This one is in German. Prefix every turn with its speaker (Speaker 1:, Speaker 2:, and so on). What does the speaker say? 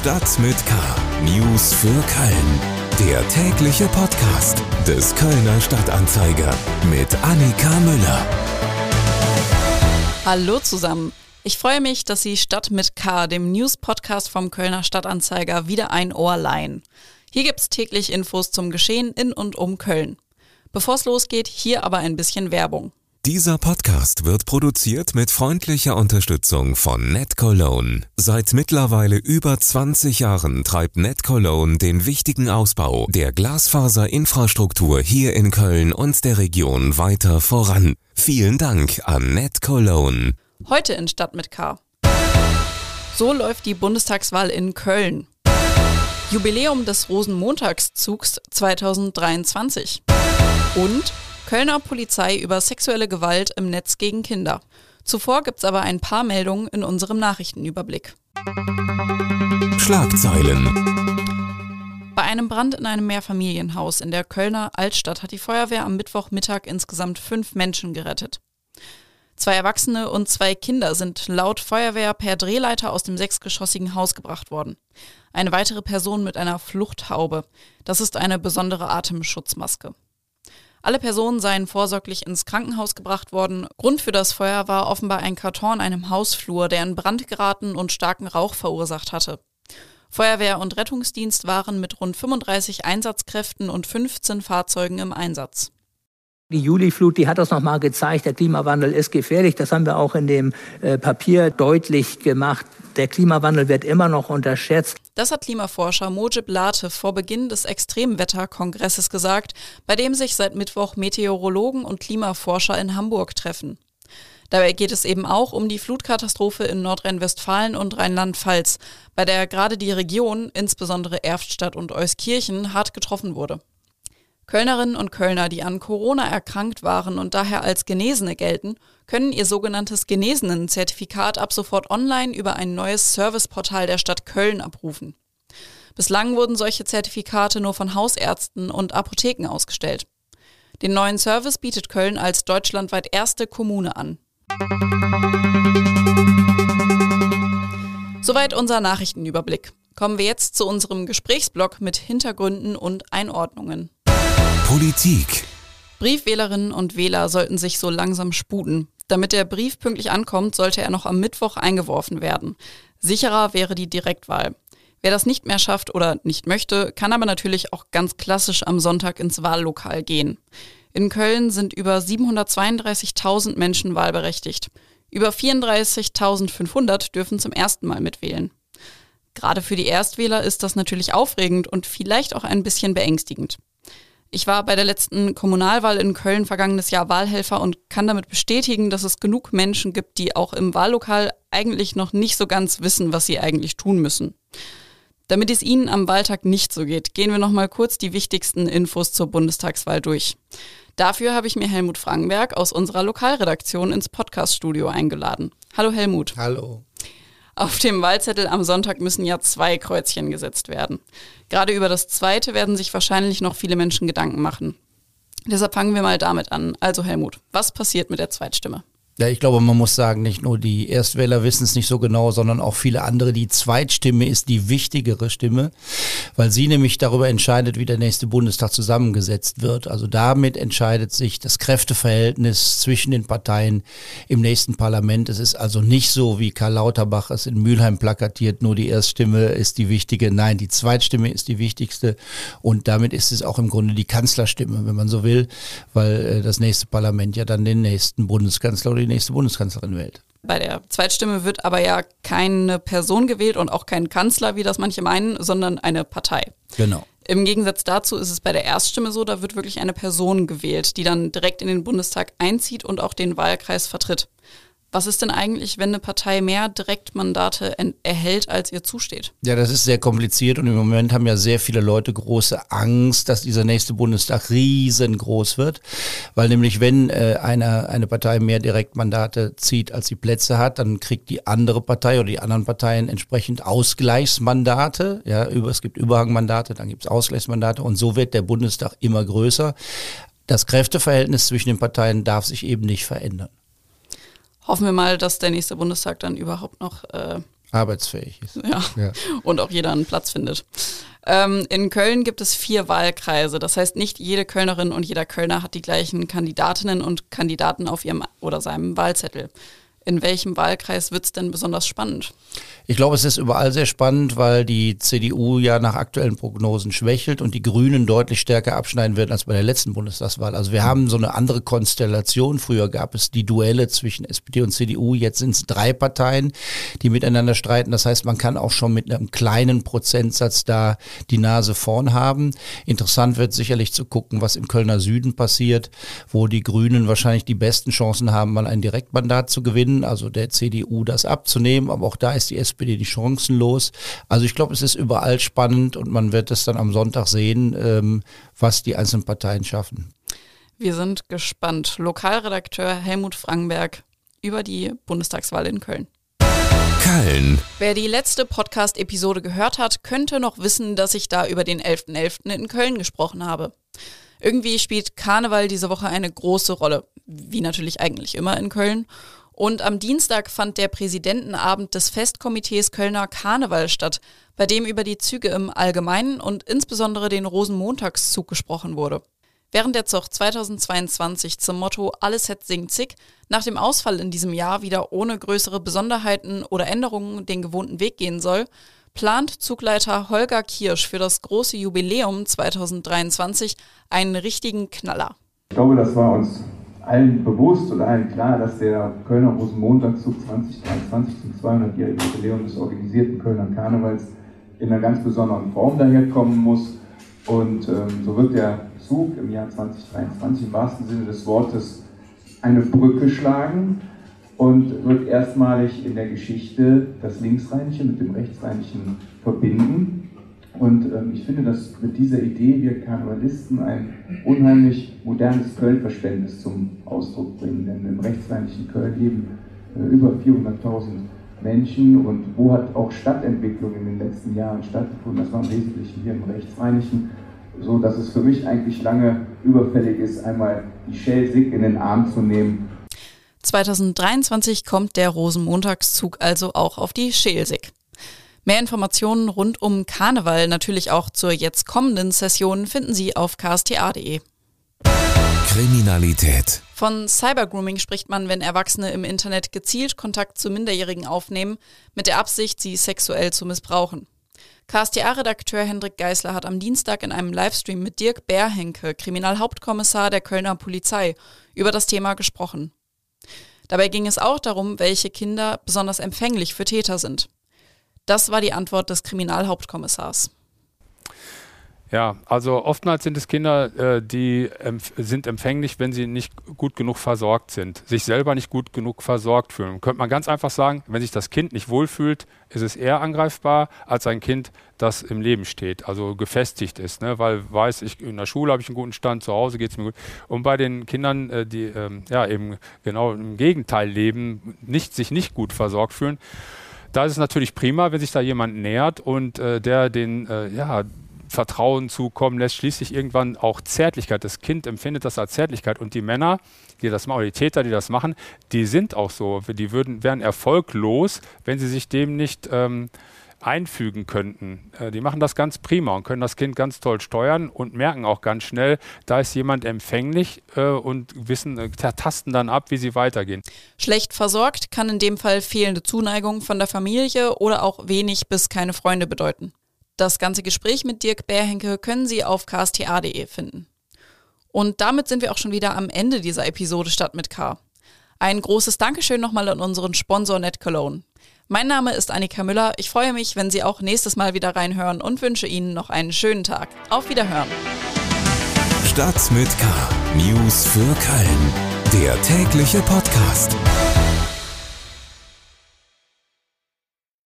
Speaker 1: Stadt mit K. News für Köln. Der tägliche Podcast des Kölner Stadtanzeiger mit Annika Müller.
Speaker 2: Hallo zusammen. Ich freue mich, dass Sie Stadt mit K, dem News-Podcast vom Kölner Stadtanzeiger, wieder ein Ohr leihen. Hier gibt es täglich Infos zum Geschehen in und um Köln. Bevor es losgeht, hier aber ein bisschen Werbung.
Speaker 1: Dieser Podcast wird produziert mit freundlicher Unterstützung von NetCologne. Seit mittlerweile über 20 Jahren treibt NetCologne den wichtigen Ausbau der Glasfaserinfrastruktur hier in Köln und der Region weiter voran. Vielen Dank an NetCologne.
Speaker 2: Heute in Stadt mit K. So läuft die Bundestagswahl in Köln. Jubiläum des Rosenmontagszugs 2023. Und Kölner Polizei über sexuelle Gewalt im Netz gegen Kinder. Zuvor gibt's aber ein paar Meldungen in unserem Nachrichtenüberblick.
Speaker 1: Schlagzeilen.
Speaker 2: Bei einem Brand in einem Mehrfamilienhaus in der Kölner Altstadt hat die Feuerwehr am Mittwochmittag insgesamt fünf Menschen gerettet. Zwei Erwachsene und zwei Kinder sind laut Feuerwehr per Drehleiter aus dem sechsgeschossigen Haus gebracht worden. Eine weitere Person mit einer Fluchthaube. Das ist eine besondere Atemschutzmaske. Alle Personen seien vorsorglich ins Krankenhaus gebracht worden. Grund für das Feuer war offenbar ein Karton in einem Hausflur, der in Brand geraten und starken Rauch verursacht hatte. Feuerwehr und Rettungsdienst waren mit rund 35 Einsatzkräften und 15 Fahrzeugen im Einsatz.
Speaker 3: Die Juliflut, die hat das nochmal gezeigt, der Klimawandel ist gefährlich. Das haben wir auch in dem äh, Papier deutlich gemacht. Der Klimawandel wird immer noch unterschätzt.
Speaker 2: Das hat Klimaforscher Mojib Late vor Beginn des Extremwetterkongresses gesagt, bei dem sich seit Mittwoch Meteorologen und Klimaforscher in Hamburg treffen. Dabei geht es eben auch um die Flutkatastrophe in Nordrhein-Westfalen und Rheinland-Pfalz, bei der gerade die Region, insbesondere Erftstadt und Euskirchen, hart getroffen wurde. Kölnerinnen und Kölner, die an Corona erkrankt waren und daher als Genesene gelten, können ihr sogenanntes Genesenen-Zertifikat ab sofort online über ein neues Serviceportal der Stadt Köln abrufen. Bislang wurden solche Zertifikate nur von Hausärzten und Apotheken ausgestellt. Den neuen Service bietet Köln als deutschlandweit erste Kommune an. Soweit unser Nachrichtenüberblick. Kommen wir jetzt zu unserem Gesprächsblock mit Hintergründen und Einordnungen.
Speaker 1: Politik.
Speaker 2: Briefwählerinnen und Wähler sollten sich so langsam sputen. Damit der Brief pünktlich ankommt, sollte er noch am Mittwoch eingeworfen werden. Sicherer wäre die Direktwahl. Wer das nicht mehr schafft oder nicht möchte, kann aber natürlich auch ganz klassisch am Sonntag ins Wahllokal gehen. In Köln sind über 732.000 Menschen wahlberechtigt. Über 34.500 dürfen zum ersten Mal mitwählen. Gerade für die Erstwähler ist das natürlich aufregend und vielleicht auch ein bisschen beängstigend. Ich war bei der letzten Kommunalwahl in Köln vergangenes Jahr Wahlhelfer und kann damit bestätigen, dass es genug Menschen gibt, die auch im Wahllokal eigentlich noch nicht so ganz wissen, was sie eigentlich tun müssen. Damit es Ihnen am Wahltag nicht so geht, gehen wir noch mal kurz die wichtigsten Infos zur Bundestagswahl durch. Dafür habe ich mir Helmut Frankenberg aus unserer Lokalredaktion ins Podcaststudio eingeladen. Hallo Helmut.
Speaker 4: Hallo.
Speaker 2: Auf dem Wahlzettel am Sonntag müssen ja zwei Kreuzchen gesetzt werden. Gerade über das zweite werden sich wahrscheinlich noch viele Menschen Gedanken machen. Deshalb fangen wir mal damit an. Also Helmut, was passiert mit der Zweitstimme?
Speaker 4: Ja, ich glaube, man muss sagen, nicht nur die Erstwähler wissen es nicht so genau, sondern auch viele andere. Die Zweitstimme ist die wichtigere Stimme, weil sie nämlich darüber entscheidet, wie der nächste Bundestag zusammengesetzt wird. Also damit entscheidet sich das Kräfteverhältnis zwischen den Parteien im nächsten Parlament. Es ist also nicht so, wie Karl Lauterbach es in Mülheim plakatiert, nur die Erststimme ist die wichtige. Nein, die Zweitstimme ist die wichtigste und damit ist es auch im Grunde die Kanzlerstimme, wenn man so will, weil äh, das nächste Parlament ja dann den nächsten Bundeskanzler oder nächste Bundeskanzlerin wählt.
Speaker 2: Bei der Zweitstimme wird aber ja keine Person gewählt und auch kein Kanzler, wie das manche meinen, sondern eine Partei.
Speaker 4: Genau.
Speaker 2: Im Gegensatz dazu ist es bei der Erststimme so, da wird wirklich eine Person gewählt, die dann direkt in den Bundestag einzieht und auch den Wahlkreis vertritt. Was ist denn eigentlich, wenn eine Partei mehr Direktmandate erhält, als ihr zusteht?
Speaker 4: Ja, das ist sehr kompliziert und im Moment haben ja sehr viele Leute große Angst, dass dieser nächste Bundestag riesengroß wird, weil nämlich wenn äh, eine, eine Partei mehr Direktmandate zieht, als sie Plätze hat, dann kriegt die andere Partei oder die anderen Parteien entsprechend Ausgleichsmandate. Ja, über, es gibt Überhangmandate, dann gibt es Ausgleichsmandate und so wird der Bundestag immer größer. Das Kräfteverhältnis zwischen den Parteien darf sich eben nicht verändern
Speaker 2: hoffen wir mal, dass der nächste Bundestag dann überhaupt noch äh,
Speaker 4: arbeitsfähig ist.
Speaker 2: Ja. ja. Und auch jeder einen Platz findet. Ähm, in Köln gibt es vier Wahlkreise. Das heißt, nicht jede Kölnerin und jeder Kölner hat die gleichen Kandidatinnen und Kandidaten auf ihrem oder seinem Wahlzettel. In welchem Wahlkreis wird es denn besonders spannend?
Speaker 4: Ich glaube, es ist überall sehr spannend, weil die CDU ja nach aktuellen Prognosen schwächelt und die Grünen deutlich stärker abschneiden werden als bei der letzten Bundestagswahl. Also wir haben so eine andere Konstellation. Früher gab es die Duelle zwischen SPD und CDU. Jetzt sind es drei Parteien, die miteinander streiten. Das heißt, man kann auch schon mit einem kleinen Prozentsatz da die Nase vorn haben. Interessant wird sicherlich zu gucken, was im Kölner Süden passiert, wo die Grünen wahrscheinlich die besten Chancen haben, mal ein Direktmandat zu gewinnen also der CDU das abzunehmen. Aber auch da ist die SPD nicht chancenlos. Also ich glaube, es ist überall spannend und man wird es dann am Sonntag sehen, ähm, was die einzelnen Parteien schaffen.
Speaker 2: Wir sind gespannt. Lokalredakteur Helmut Frankenberg über die Bundestagswahl in Köln. Köln. Wer die letzte Podcast-Episode gehört hat, könnte noch wissen, dass ich da über den 11.11. .11. in Köln gesprochen habe. Irgendwie spielt Karneval diese Woche eine große Rolle, wie natürlich eigentlich immer in Köln. Und am Dienstag fand der Präsidentenabend des Festkomitees Kölner Karneval statt, bei dem über die Züge im Allgemeinen und insbesondere den Rosenmontagszug gesprochen wurde. Während der Zug 2022 zum Motto Alles het singt zig nach dem Ausfall in diesem Jahr wieder ohne größere Besonderheiten oder Änderungen den gewohnten Weg gehen soll, plant Zugleiter Holger Kirsch für das große Jubiläum 2023 einen richtigen Knaller.
Speaker 5: Ich glaube, das war uns allen bewusst oder allen klar, dass der Kölner Rosenmontagszug 2023 zum 200-jährigen Jubiläum des organisierten Kölner Karnevals in einer ganz besonderen Form daherkommen muss. Und ähm, so wird der Zug im Jahr 2023 im wahrsten Sinne des Wortes eine Brücke schlagen und wird erstmalig in der Geschichte das Linksrheinische mit dem Rechtsrheinischen verbinden. Und ähm, ich finde, dass mit dieser Idee wir Karnevalisten ein unheimlich modernes Köln-Verständnis zum Ausdruck bringen. Denn im rechtsrheinischen Köln leben äh, über 400.000 Menschen und wo hat auch Stadtentwicklung in den letzten Jahren stattgefunden? Das war im Wesentlichen hier im rechtsrheinischen, so dass es für mich eigentlich lange überfällig ist, einmal die Schelsig in den Arm zu nehmen
Speaker 2: 2023 kommt der Rosenmontagszug also auch auf die Schelsig. Mehr Informationen rund um Karneval, natürlich auch zur jetzt kommenden Session, finden Sie auf ksta.de. Kriminalität. Von Cybergrooming spricht man, wenn Erwachsene im Internet gezielt Kontakt zu Minderjährigen aufnehmen, mit der Absicht, sie sexuell zu missbrauchen. KSTA-Redakteur Hendrik Geisler hat am Dienstag in einem Livestream mit Dirk Bärhenke, Kriminalhauptkommissar der Kölner Polizei, über das Thema gesprochen. Dabei ging es auch darum, welche Kinder besonders empfänglich für Täter sind. Das war die Antwort des Kriminalhauptkommissars.
Speaker 6: Ja, also oftmals sind es Kinder, äh, die sind empfänglich, wenn sie nicht gut genug versorgt sind, sich selber nicht gut genug versorgt fühlen. Könnte man ganz einfach sagen, wenn sich das Kind nicht wohlfühlt, ist es eher angreifbar als ein Kind, das im Leben steht, also gefestigt ist, ne? weil weiß ich, in der Schule habe ich einen guten Stand, zu Hause geht es mir gut. Und bei den Kindern, äh, die ähm, ja eben genau im Gegenteil leben, nicht, sich nicht gut versorgt fühlen, da ist es natürlich prima, wenn sich da jemand nähert und äh, der den äh, ja, Vertrauen zukommen lässt, schließlich irgendwann auch Zärtlichkeit. Das Kind empfindet das als Zärtlichkeit und die Männer, die das machen, oder die Täter, die das machen, die sind auch so. Die würden, wären erfolglos, wenn sie sich dem nicht ähm, einfügen könnten. Äh, die machen das ganz prima und können das Kind ganz toll steuern und merken auch ganz schnell, da ist jemand empfänglich äh, und wissen, äh, tasten dann ab, wie sie weitergehen.
Speaker 2: Schlecht versorgt kann in dem Fall fehlende Zuneigung von der Familie oder auch wenig bis keine Freunde bedeuten. Das ganze Gespräch mit Dirk Bärhenke können Sie auf ksta.de finden. Und damit sind wir auch schon wieder am Ende dieser Episode Stadt mit K. Ein großes Dankeschön nochmal an unseren Sponsor Net Cologne. Mein Name ist Annika Müller. Ich freue mich, wenn Sie auch nächstes Mal wieder reinhören und wünsche Ihnen noch einen schönen Tag. Auf Wiederhören.
Speaker 1: Stadt mit K. News für Köln. Der tägliche Podcast.